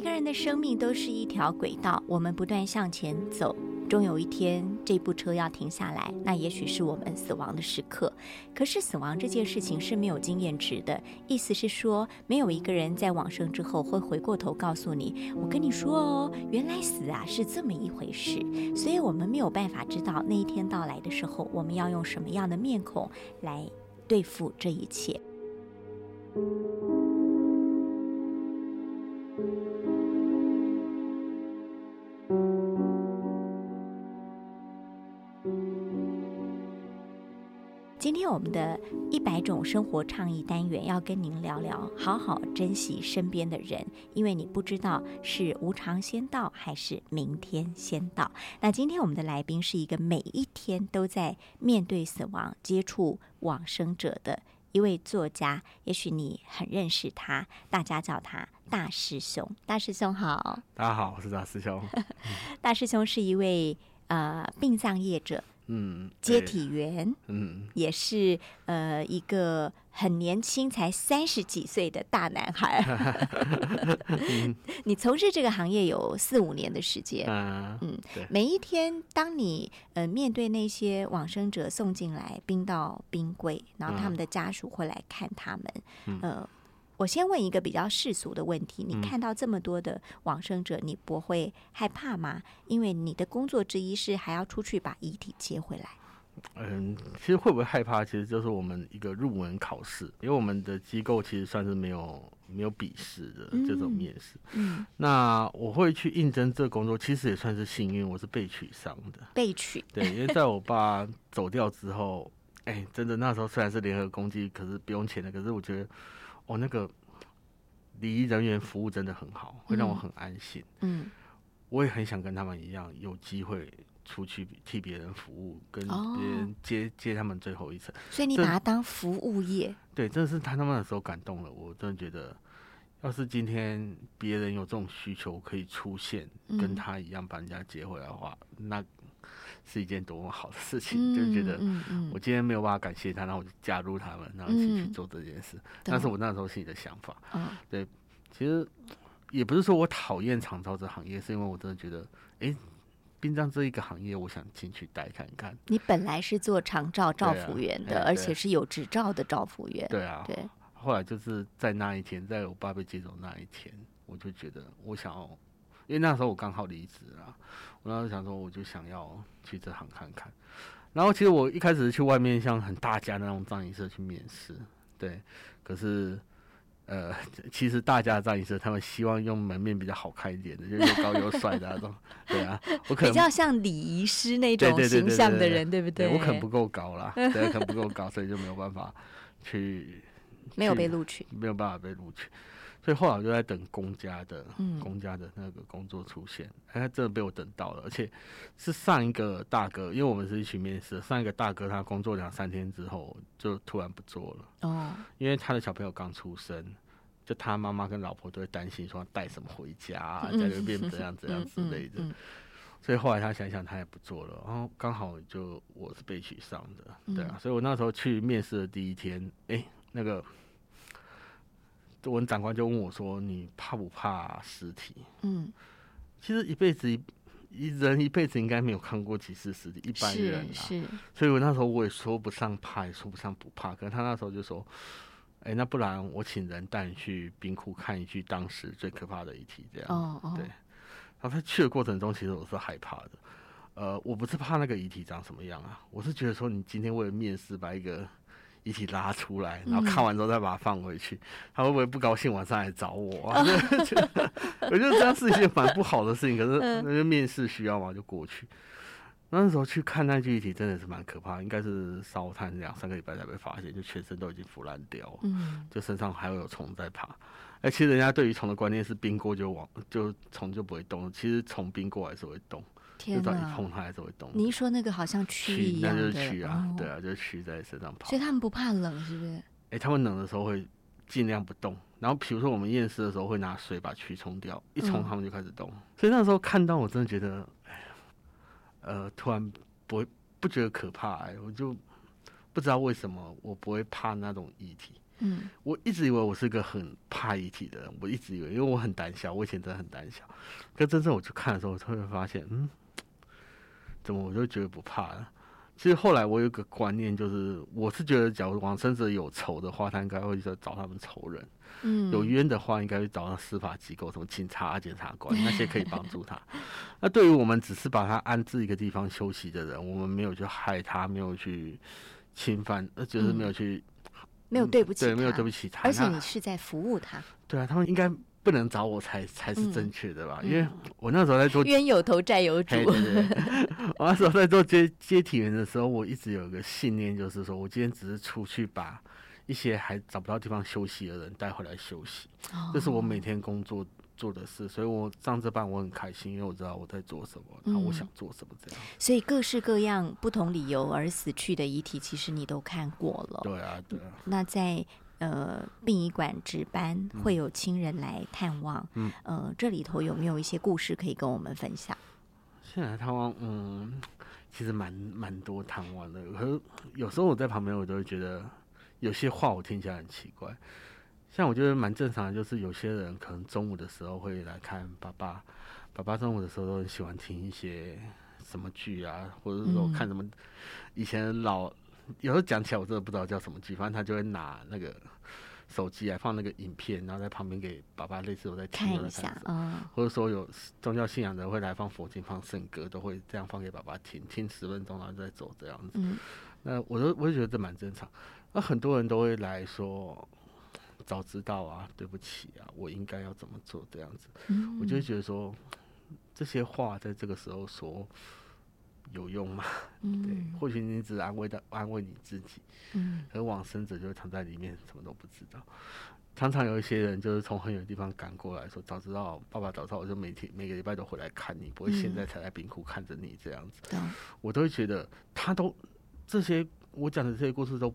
每个人的生命都是一条轨道，我们不断向前走，终有一天这部车要停下来，那也许是我们死亡的时刻。可是死亡这件事情是没有经验值的，意思是说，没有一个人在往生之后会回过头告诉你：“我跟你说哦，原来死啊是这么一回事。”所以，我们没有办法知道那一天到来的时候，我们要用什么样的面孔来对付这一切。今天我们的一百种生活倡议单元要跟您聊聊，好好珍惜身边的人，因为你不知道是无常先到还是明天先到。那今天我们的来宾是一个每一天都在面对死亡、接触往生者的一位作家，也许你很认识他，大家叫他大师兄。大师兄好，大家好，我是大师兄。大师兄是一位呃殡葬业者。嗯，接体员，嗯，也是呃一个很年轻，才三十几岁的大男孩。你从事这个行业有四五年的时间，嗯，每一天，当你呃面对那些往生者送进来冰到冰柜，然后他们的家属会来看他们，呃。我先问一个比较世俗的问题：你看到这么多的往生者，你不会害怕吗？因为你的工作之一是还要出去把遗体接回来。嗯，其实会不会害怕，其实就是我们一个入门考试，因为我们的机构其实算是没有没有笔试的这种面试。嗯，那我会去应征这个工作，其实也算是幸运，我是被取上的。被取？对，因为在我爸走掉之后，哎，真的那时候虽然是联合攻击，可是不用钱的，可是我觉得。哦，那个礼仪人员服务真的很好，会让我很安心。嗯，我也很想跟他们一样，有机会出去替别人服务，跟别人接接他们最后一程。所以你把它当服务业？对，真的是他他们的时候感动了我，真的觉得。要是今天别人有这种需求可以出现，跟他一样把人家接回来的话，那是一件多么好的事情！就觉得我今天没有办法感谢他，然后我就加入他们，然后一起去做这件事。那是我那时候心里的想法。对，其实也不是说我讨厌长照这行业，是因为我真的觉得，哎，殡葬这一个行业，我想进去待看看。你本来是做长照照服员的，而且是有执照的照服员。对啊，对。后来就是在那一天，在我爸被接走那一天，我就觉得我想要，因为那时候我刚好离职了，我那时候想说，我就想要去这行看看。然后其实我一开始是去外面像很大家那种葬仪社去面试，对。可是呃，其实大家的葬仪社他们希望用门面比较好看一点的，就又高又帅的那种，对啊。我可能比较像礼仪师那种形象的人，对不对？我可能不够高啦，对，可能不够高，所以就没有办法去。没有被录取，没有办法被录取，所以后来我就在等公家的，公家的那个工作出现。哎，真的被我等到了，而且是上一个大哥，因为我们是一起面试，上一个大哥他工作两三天之后就突然不做了。哦，因为他的小朋友刚出生，就他妈妈跟老婆都会担心说带什么回家，在那边怎样怎样之类的。所以后来他想想，他也不做了。然后刚好就我是被取上的，对啊。所以我那时候去面试的第一天，哎。那个，我们长官就问我说：“你怕不怕尸体？”嗯，其实一辈子一一人一辈子应该没有看过几次尸体，一般人啊。是，所以我那时候我也说不上怕，也说不上不怕。可是他那时候就说：“哎，那不然我请人带你去冰库看一具当时最可怕的遗体。”这样哦哦，对。然后在去的过程中，其实我是害怕的。呃，我不是怕那个遗体长什么样啊，我是觉得说你今天为了面试把一个。一起拉出来，然后看完之后再把它放回去，他会不会不高兴？晚上来找我？啊 我觉得这样是一件蛮不好的事情。可是那个面试需要嘛，就过去。那时候去看那具遗体，真的是蛮可怕，应该是烧炭两三个礼拜才被发现，就全身都已经腐烂掉，嗯，就身上还会有虫在爬。哎，其实人家对于虫的观念是冰过就往就虫就不会动，其实虫冰过还是会动。天哪！一碰它还是会动。你一说那个好像蛆一样的，那就是蛆啊，对啊，就是蛆在身上跑。所以他们不怕冷，是不是？哎，他们冷的时候会尽量不动。然后，比如说我们验尸的时候，会拿水把蛆冲掉，一冲他们就开始动。所以那时候看到，我真的觉得，哎，呃，突然不会不觉得可怕，哎，我就不知道为什么我不会怕那种遗体。嗯，我一直以为我是个很怕遗体的人，我一直以为，因为我很胆小，我以前真的很胆小。可真正我去看的时候，我突然发现，嗯，怎么我就觉得不怕了？其实后来我有个观念，就是我是觉得，假如往生者有仇的话，他应该会去找他们仇人；嗯，有冤的话，应该会找到司法机构，什么警察、检察官那些可以帮助他。那对于我们只是把他安置一个地方休息的人，我们没有去害他，没有去侵犯，呃，就是没有去。没有对不起，对，没有对不起他。而且你是在服务他。对啊，他们应该不能找我才才是正确的吧？因为我那时候在做冤有头债有主。对对对，我那时候在做接接体员的时候，我一直有一个信念，就是说我今天只是出去把一些还找不到地方休息的人带回来休息，这是我每天工作。做的事，所以我上这班我很开心，因为我知道我在做什么，然后我想做什么这样。所以各式各样不同理由而死去的遗体，其实你都看过了。对啊，对啊。那在呃殡仪馆值班，会有亲人来探望。嗯。呃，这里头有没有一些故事可以跟我们分享？现在探望，嗯，其实蛮蛮多探望的。可是有时候我在旁边，我都会觉得有些话我听起来很奇怪。像我觉得蛮正常的，就是有些人可能中午的时候会来看爸爸，爸爸中午的时候都很喜欢听一些什么剧啊，或者是说看什么以前老，有时候讲起来我真的不知道叫什么剧，反正他就会拿那个手机来放那个影片，然后在旁边给爸爸类似我在听一下，嗯，或者说有宗教信仰的会来放佛经、放圣歌，都会这样放给爸爸听，听十分钟然后再走这样子。嗯，那我都我就觉得这蛮正常。那很多人都会来说。早知道啊，对不起啊，我应该要怎么做这样子，我就觉得说这些话在这个时候说有用吗？对，或许你只是安慰的安慰你自己，嗯，而往生者就会藏在里面，什么都不知道。常常有一些人就是从很远的地方赶过来说，早知道爸爸早知道，我就每天每个礼拜都回来看你，不会现在才在冰库看着你这样子。我都会觉得他都这些我讲的这些故事都。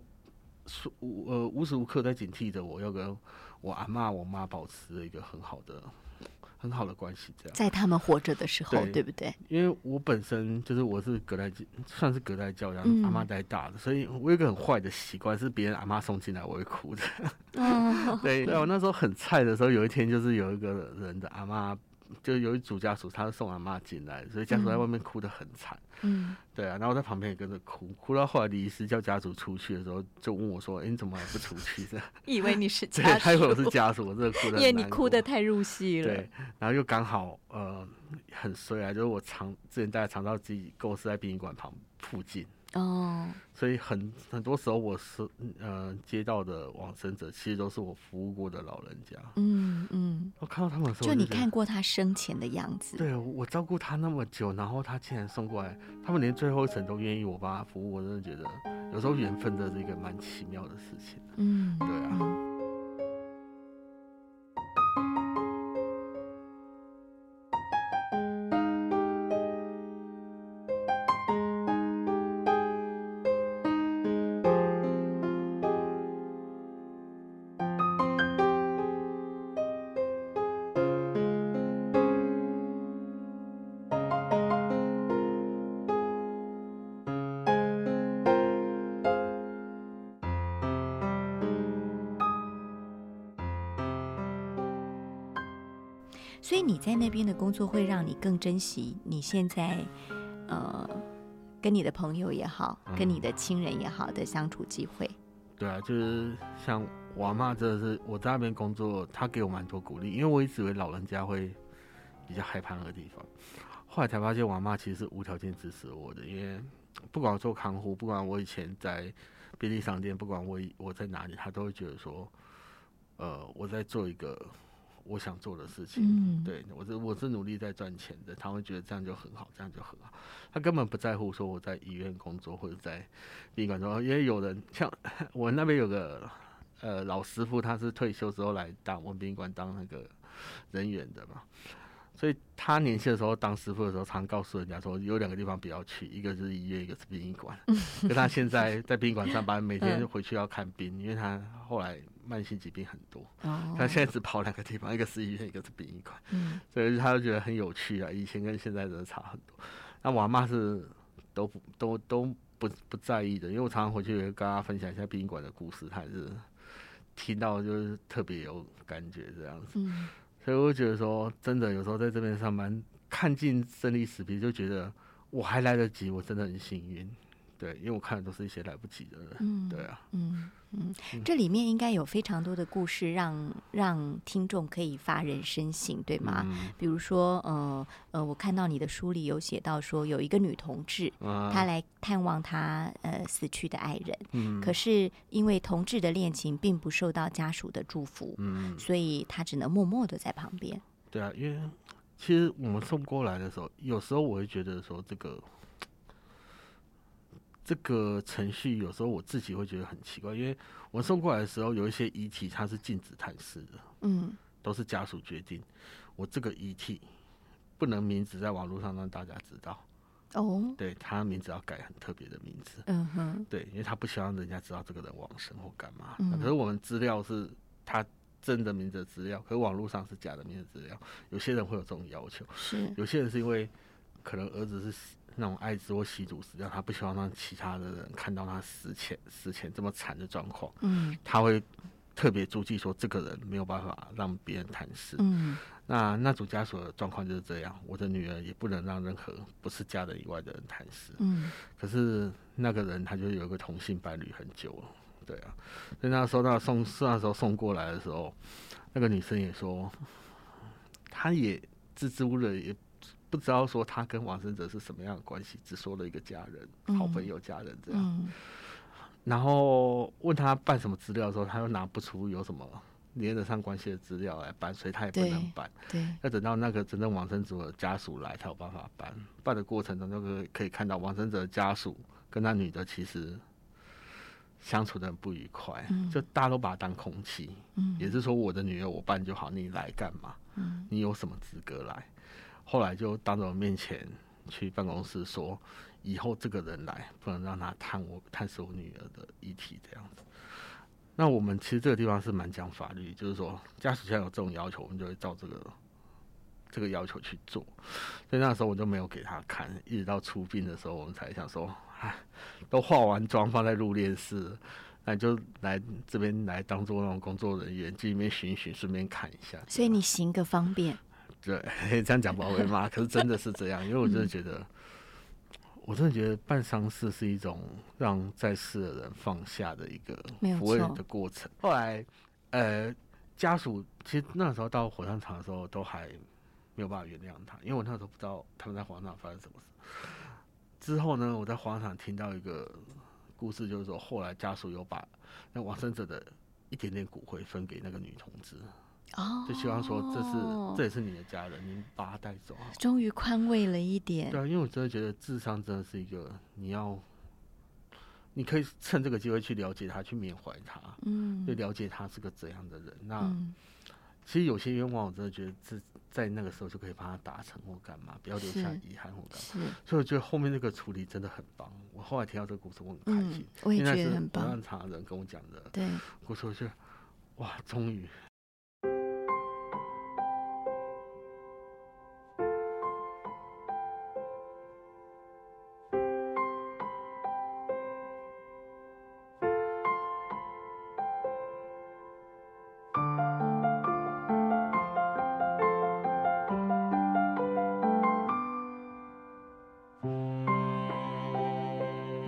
无呃无时无刻在警惕着我要跟我阿妈我妈保持一个很好的很好的关系，这样在他们活着的时候，对不对？因为我本身就是我是隔代算是隔代教养，阿妈带大的，所以我有一个很坏的习惯，是别人阿妈送进来我会哭的。对，对我那时候很菜的时候，有一天就是有一个人的阿妈。就有一组家属，他是送阿妈进来，所以家属在外面哭得很惨。嗯，对啊，然后在旁边也跟着哭，哭到后来李医师叫家属出去的时候，就问我说：“哎，你怎么还不出去？”这样，以为你是家属，他以为我是家属，我真的哭的。因为你哭的太入戏了。对，然后又刚好呃很衰啊，就是我常之前大家常到自己公司在殡仪馆旁附近。哦，所以很很多时候我是呃接到的往生者，其实都是我服务过的老人家。嗯嗯，我看到他们的时候，就你看过他生前的样子。对，我照顾他那么久，然后他竟然送过来，他们连最后一程都愿意我帮他服务，我真的觉得有时候缘分的这个蛮奇妙的事情。嗯，对啊。你在那边的工作会让你更珍惜你现在，呃，跟你的朋友也好，跟你的亲人也好的相处机会。对啊，就是像我妈，真的是我在那边工作，她给我蛮多鼓励，因为我一直以为老人家会比较害怕那个地方，后来才发现我妈其实是无条件支持我的，因为不管我做看护，不管我以前在便利商店，不管我我在哪里，她都会觉得说，呃，我在做一个。我想做的事情，对我是我是努力在赚钱的，他会觉得这样就很好，这样就很好。他根本不在乎说我在医院工作或者在宾馆中，因为有人像 我那边有个呃老师傅，他是退休之后来当我们宾馆当那个人员的嘛。所以他年轻的时候当师傅的时候，常告诉人家说有两个地方不要去，一个是医院，一个是殡仪馆。可他现在在殡仪馆上班，每天回去要看病，因为他后来慢性疾病很多。他现在只跑两个地方，一个是医院，一个是殡仪馆。所以他就觉得很有趣啊，以前跟现在真的差很多。那我阿妈是都不都都不不在意的，因为我常常回去跟大家分享一下殡仪馆的故事，他是听到就是特别有感觉这样子。嗯所以我就觉得说，真的有时候在这边上班，看尽生离死别，就觉得我还来得及，我真的很幸运。对，因为我看的都是一些来不及的人。嗯，对啊，嗯嗯，这里面应该有非常多的故事让，让听众可以发人深省，对吗？嗯比如说，呃呃，我看到你的书里有写到说，有一个女同志，啊她来探望她呃死去的爱人，嗯可是因为同志的恋情并不受到家属的祝福，嗯，所以她只能默默的在旁边。对啊，因为其实我们送过来的时候，有时候我会觉得说这个这个程序，有时候我自己会觉得很奇怪，因为我送过来的时候，有一些遗体它是禁止探视的，嗯都是家属决定。我这个遗体不能名字在网络上让大家知道，哦，对他名字要改很特别的名字，嗯哼，对，因为他不希望人家知道这个人往生或干嘛。嗯可是我们资料是他真的名字的资料，可是网络上是假的名字资料，有些人会有这种要求。是，有些人是因为可能儿子是吸那种艾滋或吸毒死掉，他不希望让其他的人看到他死前死前这么惨的状况，嗯他会特别注意说这个人没有办法让别人探视。嗯那那组家属的状况就是这样，我的女儿也不能让任何不是家人以外的人探视。嗯可是那个人他就有一个同性伴侣很久了，对啊，所以那时候那送那时候送过来的时候，那个女生也说，她也支支吾吾的，也不知道说他跟王生哲是什么样的关系，只说了一个家人、好朋友、家人这样。嗯然后问他办什么资料的时候，他又拿不出有什么连得上关系的资料来办，所以他也不能办。对，要等到那个真正王生哲的家属来，才有办法办。办的过程中，就可以可以看到王生哲的家属跟那女的其实相处的很不愉快，嗯就大家都把他当空气。嗯也是说，我的女儿我办就好，你来干嘛？嗯你有什么资格来？后来就当着我面前去办公室说，以后这个人来不能让他探我探视我女儿的遗体这样子。那我们其实这个地方是蛮讲法律，就是说家属现在有这种要求，我们就会照这个这个要求去做。所以那时候我就没有给他看，一直到出殡的时候，我们才想说，哎，都化完妆放在入殓室，那就来这边来当做那种工作人员，去里面巡一巡，顺便看一下。所以你行个方便，对，这样讲不好会骂，可是真的是这样，因为我真的觉得，我真的觉得办丧事是一种让在世的人放下的一个抚慰人的过程。后来，呃，家属其实那时候到火葬场的时候都还没有办法原谅他，因为我那时候不知道他们在火葬场发生什么事。之后呢，我在火葬场听到一个故事，就是说后来家属有把那往生者的一点点骨灰分给那个女同志。哦，就希望说这是这也是你的家人，您把他带走。终于宽慰了一点，对啊，因为我真的觉得智商真的是一个你要，你可以趁这个机会去了解他，去缅怀他，嗯就了解他是个怎样的人。那、嗯其实有些愿望，我真的觉得这在那个时候就可以帮他达成或干嘛，不要留下遗憾或干嘛。所以我觉得后面那个处理真的很棒。我后来听到这个故事，我很开嗯心，，我也觉得很棒火葬，场的人跟我讲的对，我说就哇，终于。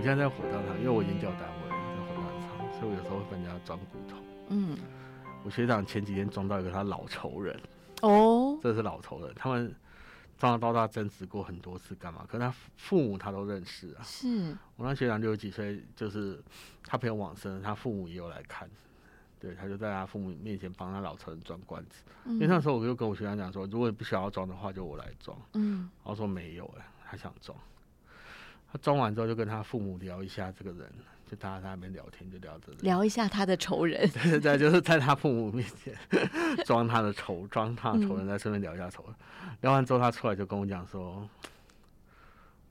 现在在火葬场，因为我已经调单位在火葬场，所以我有时候会帮人家装骨头。嗯，我学长前几天装到一个他老仇人，哦，这是老仇人，他们从小到大争执过很多次，干嘛？可是他父母他都认识啊。是，我那学长六十几岁，就是他朋友往生，他父母也有来看，对，他就在他父母面前帮他老仇人装棺子。因为那嗯时候我就跟我学长讲说，如果你不想要装的话，就我来装。嗯然后说没有哎、他想装。他装完之后就跟他父母聊一下这个人，就大家在那边聊天，就聊这个。聊一下他的仇人，对对对，就是在他父母面前装他的仇，装他的仇人，嗯在顺便聊一下仇人。聊完之后，他出来就跟我讲说，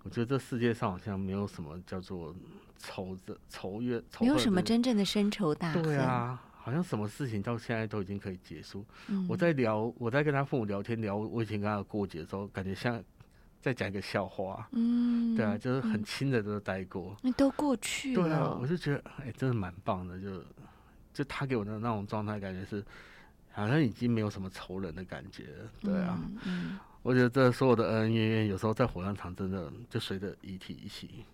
我觉得这世界上好像没有什么叫做仇的仇怨，仇没有什么真正的深仇大恨，对啊，好像什么事情到现在都已经可以结束。嗯，我在聊，我在跟他父母聊天聊我以前跟他过节的时候，感觉像在讲一个笑话。嗯，对啊，就是很嗯亲的都待过。那都过去了对啊，我，就觉得哎、真的蛮棒的，就就他给我的那种状态，感觉是好像已经没有什么仇人的感觉。对啊，嗯我觉得这所有的恩恩怨怨，有时候在火葬场真的就随着遗体一起，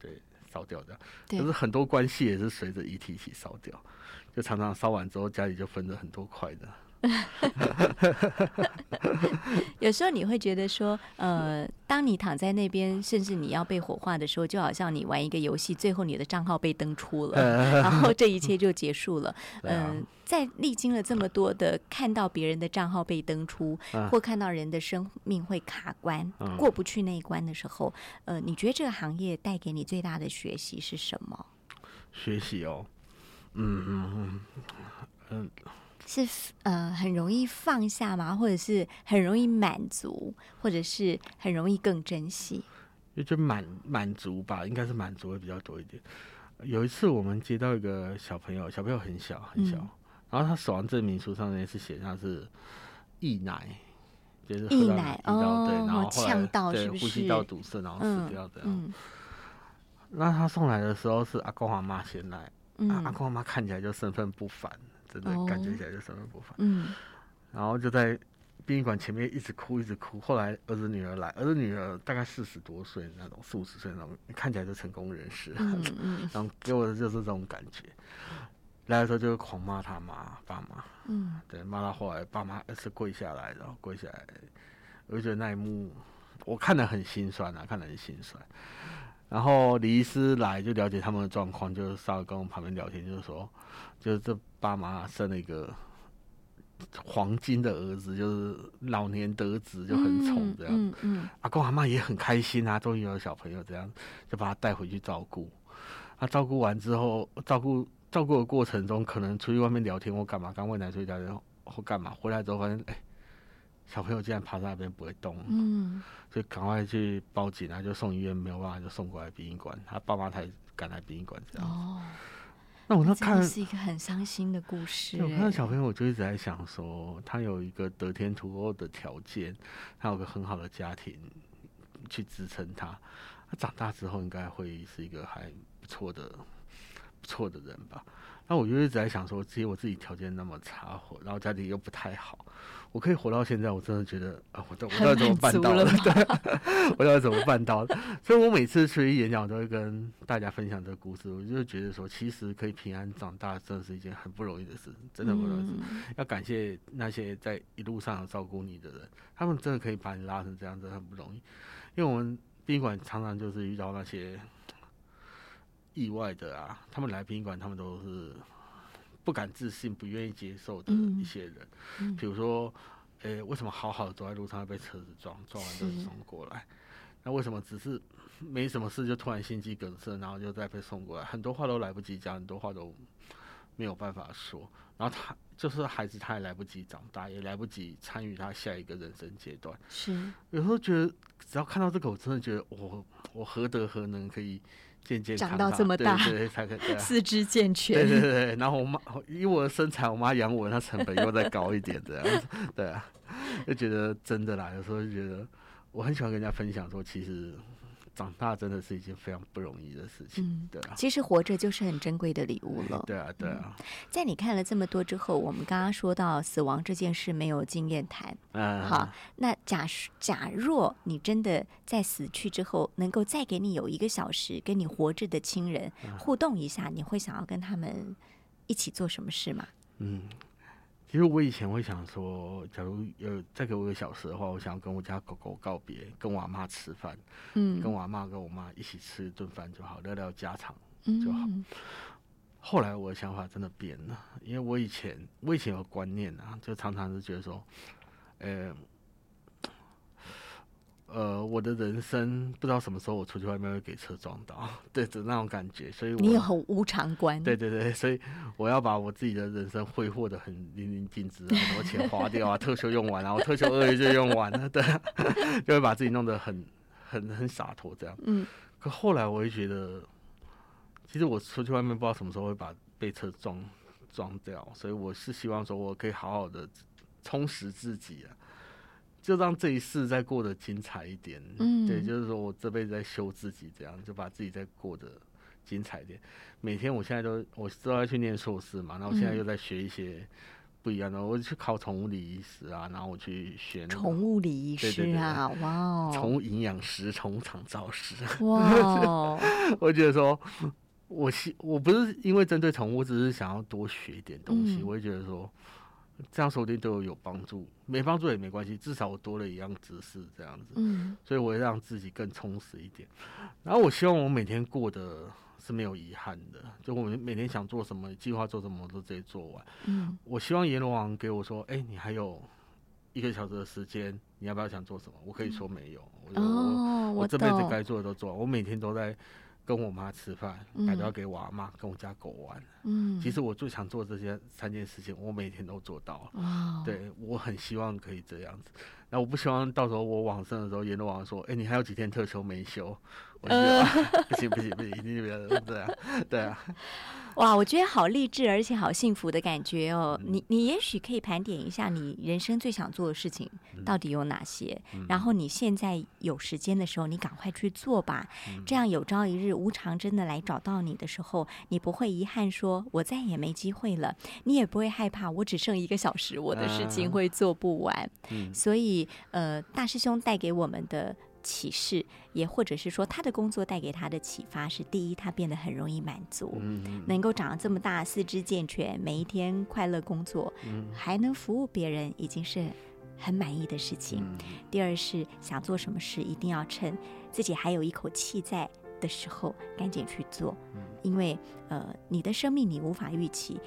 对，烧掉的。对可是很多关系也是随着遗体一起烧掉，就常常烧完之后，家里就分着很多块的。有时候你会觉得说，呃，当你躺在那边，甚至你要被火化的时候，就好像你玩一个游戏，最后你的账号被登出了，然后这一切就结束了。嗯、在历经了这么多的看到别人的账号被登出，嗯或看到人的生命会卡关、嗯过不去那一关的时候，呃，你觉得这个行业带给你最大的学习是什么？学习哦，嗯嗯。嗯，是呃很容易放下吗？或者是很容易满足，或者是很容易更珍惜？就就满满足吧，应该是满足会比较多一点。有一次我们接到一个小朋友，小朋友很小很小，嗯然后他死亡证明书上面是写他是溢奶，就是溢喝到奶哦然后呛到对呼吸道堵塞，然后嗯死掉这样。嗯那他送来的时候是阿公阿妈先来，嗯啊阿公阿妈看起来就身份不凡，真的感觉哦起来就身份不凡。嗯然后就在殡仪馆前面一直哭，一直哭。后来儿子女儿来，儿子女儿大概四十多岁那种，四五十岁那种，看起来就成功人士。嗯嗯然后给我的就是这种感觉。来的时候就是狂骂他妈爸妈，嗯对，骂到后来爸妈是跪下来，然后跪下来，我就觉得那一幕我看得很心酸啊，看得很心酸。然后李医师来就了解他们的状况，就是稍微跟我旁边聊天，就是说，就是这爸妈生了一个黄金的儿子，就是老年得子就很宠这样。嗯嗯阿公阿妈也很开心啊，终于有小朋友这样，就把他带回去照顾。他照顾完之后，照顾照顾的过程中，可能出去外面聊天或干嘛，刚喂奶出去聊天或干嘛，回来之后发现，哎、小朋友竟然趴在那边不会动，嗯所以赶快去报警啊，就送医院，没有办法就送过来殡仪馆，他爸妈才赶来殡仪馆这样。哦，那我那看是一个很伤心的故事对，我看到哎。小朋友，我就一直在想说，他有一个得天独厚的条件，他有个很好的家庭去支撑他。他长大之后应该会是一个还不错的、不错的人吧。那我就一直在想说，其实我自己条件那么差，活然后家里又不太好，我可以活到现在，我真的觉得啊，我到 我到底怎么办到的？很满足对，我到底怎么办到的？所以我每次出去演讲，我都会跟大家分享这个故事。我就觉得说，其实可以平安长大，真的是一件很不容易的事，真的不容易。嗯要感谢那些在一路上有照顾你的人，他们真的可以把你拉成这样，真的很不容易。因为我们宾馆常常就是遇到那些意外的啊，他们来殡仪馆，他们都是不敢自信、不愿意接受的嗯一些人。嗯比如说，诶、为什么好好的走在路上会被车子撞，撞完就是送过来？那为什么只是没什么事就突然心肌梗塞，然后就再被送过来？很多话都来不及讲，很多话都没有办法说。然后他就是孩子，他也来不及长大，也来不及参与他下一个人生阶段。是有时候觉得，只要看到这个，我真的觉得我我何德何能可以健健康长康到这么大对对对，才可以四肢健对全。对对对，然后我妈以我的身材，我妈养我，那成本又再高一点，这样子，对啊，就觉得真的啦，有时候就觉得我很喜欢跟人家分享说，其实长大真的是一件非常不容易的事情，嗯对啊，其实活着就是很珍贵的礼物了。对啊，对啊，在你看了这么多之后，我们刚刚说到死亡这件事没有经验谈，嗯，好，那假假若你真的在死去之后，能够再给你有一个小时跟你活着的亲人嗯。互动一下，你会想要跟他们一起做什么事吗？嗯，其实我以前会想说，假如有再给我一个小时的话，我想要跟我家狗狗告别，跟我阿妈吃饭，跟嗯我阿妈跟我妈一起吃一顿饭就好，聊聊家常。嗯就好后来我的想法真的变了，因为我以前我以前有观念啊，就常常是觉得说，呃，呃，我的人生不知道什么时候我出去外面会给车撞到，对的那种感觉，所以我你有很无常观，对对对，所以我要把我自己的人生挥霍的很淋漓尽致很多钱花掉啊，特休用完啊，我特休二月就用完了，对啊，就会把自己弄得很很很洒脱这样。嗯可后来我会觉得，其实我出去外面不知道什么时候会把被车撞撞掉，所以我是希望说我可以好好的充实自己啊，就让这一世再过得精彩一点。嗯对，就是说我这辈子在修自己，这样就把自己再过得精彩一点。每天我现在都我都要去念硕士嘛，然后我现在又在学一些不一样的，我去考宠物礼仪师啊，然后我去学那个宠物礼仪对对师啊，哇哦，宠物营养师、宠物厂造师。哇哦，我觉得说，我希我不是因为针对宠物，我只是想要多学一点东西。嗯我会觉得说，这样说不定对我有帮助，没帮助也没关系，至少我多了一样知识，这样子。嗯所以我会让自己更充实一点。然后我希望我每天过得是没有遗憾的，就我每天想做什么、计划做什么，我都直接做完。嗯我希望阎罗王给我说：“哎、你还有一个小时的时间，你要不要想做什么？”我可以说没有，我就我哦，我这辈子该做的都做完。我每天都在跟我妈吃饭，嗯打电话给我阿妈，跟我家狗玩。嗯，其实我最想做这些三件事情，我每天都做到了。哦，对我很希望可以这样子，那我不希望到时候我往生的时候，阎罗王说：“哎、你还有几天特休没休？”我就觉得、啊不行不行不行，一定不要对啊，对啊，哇，我觉得好励志，而且好幸福的感觉哦。嗯你你也许可以盘点一下你人生最想做的事情嗯到底有哪些，然后你现在有时间的时候，你赶快去做吧。嗯这样有朝一日无常真的来找到你的时候，你不会遗憾说我再也没机会了，你也不会害怕我只剩一个小时，我的事情啊会做不完。嗯所以，呃，大师兄带给我们的启示，也或者是说他的工作带给他的启发是：第一，他变得很容易满足，嗯能够长得这么大，四肢健全，每一天快乐工作，嗯还能服务别人，已经是很满意的事情。嗯第二是想做什么事，一定要趁自己还有一口气在的时候，赶紧去做，嗯因为呃，你的生命你无法预期。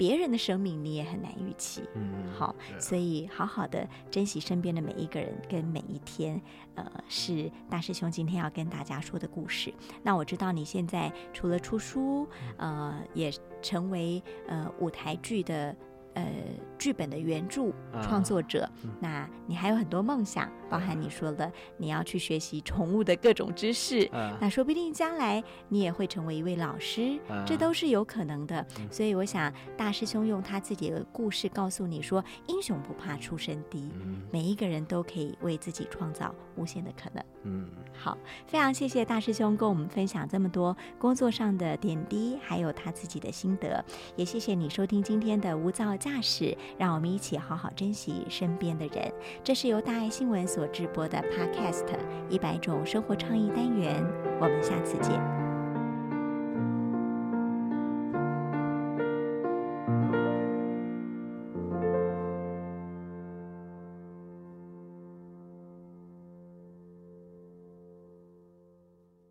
别人的生命你也很难预期，嗯好，啊。所以好好的珍惜身边的每一个人跟每一天，呃，是大师兄今天要跟大家说的故事。那我知道你现在除了出书，呃，也成为呃舞台剧的呃剧本的原著啊。创作者，嗯。那你还有很多梦想，包含你说了你要去学习宠物的各种知识，啊那说不定将来你也会成为一位老师，啊这都是有可能的。嗯所以我想，大师兄用他自己的故事告诉你说，英雄不怕出身低，嗯每一个人都可以为自己创造无限的可能。嗯好，非常谢谢大师兄跟我们分享这么多工作上的点滴，还有他自己的心得。也谢谢你收听今天的无噪驾驶，让我们一起好好珍惜身边的人。这是由大爱新闻所直播的 Podcast《一百种生活创意单元》，我们下次见。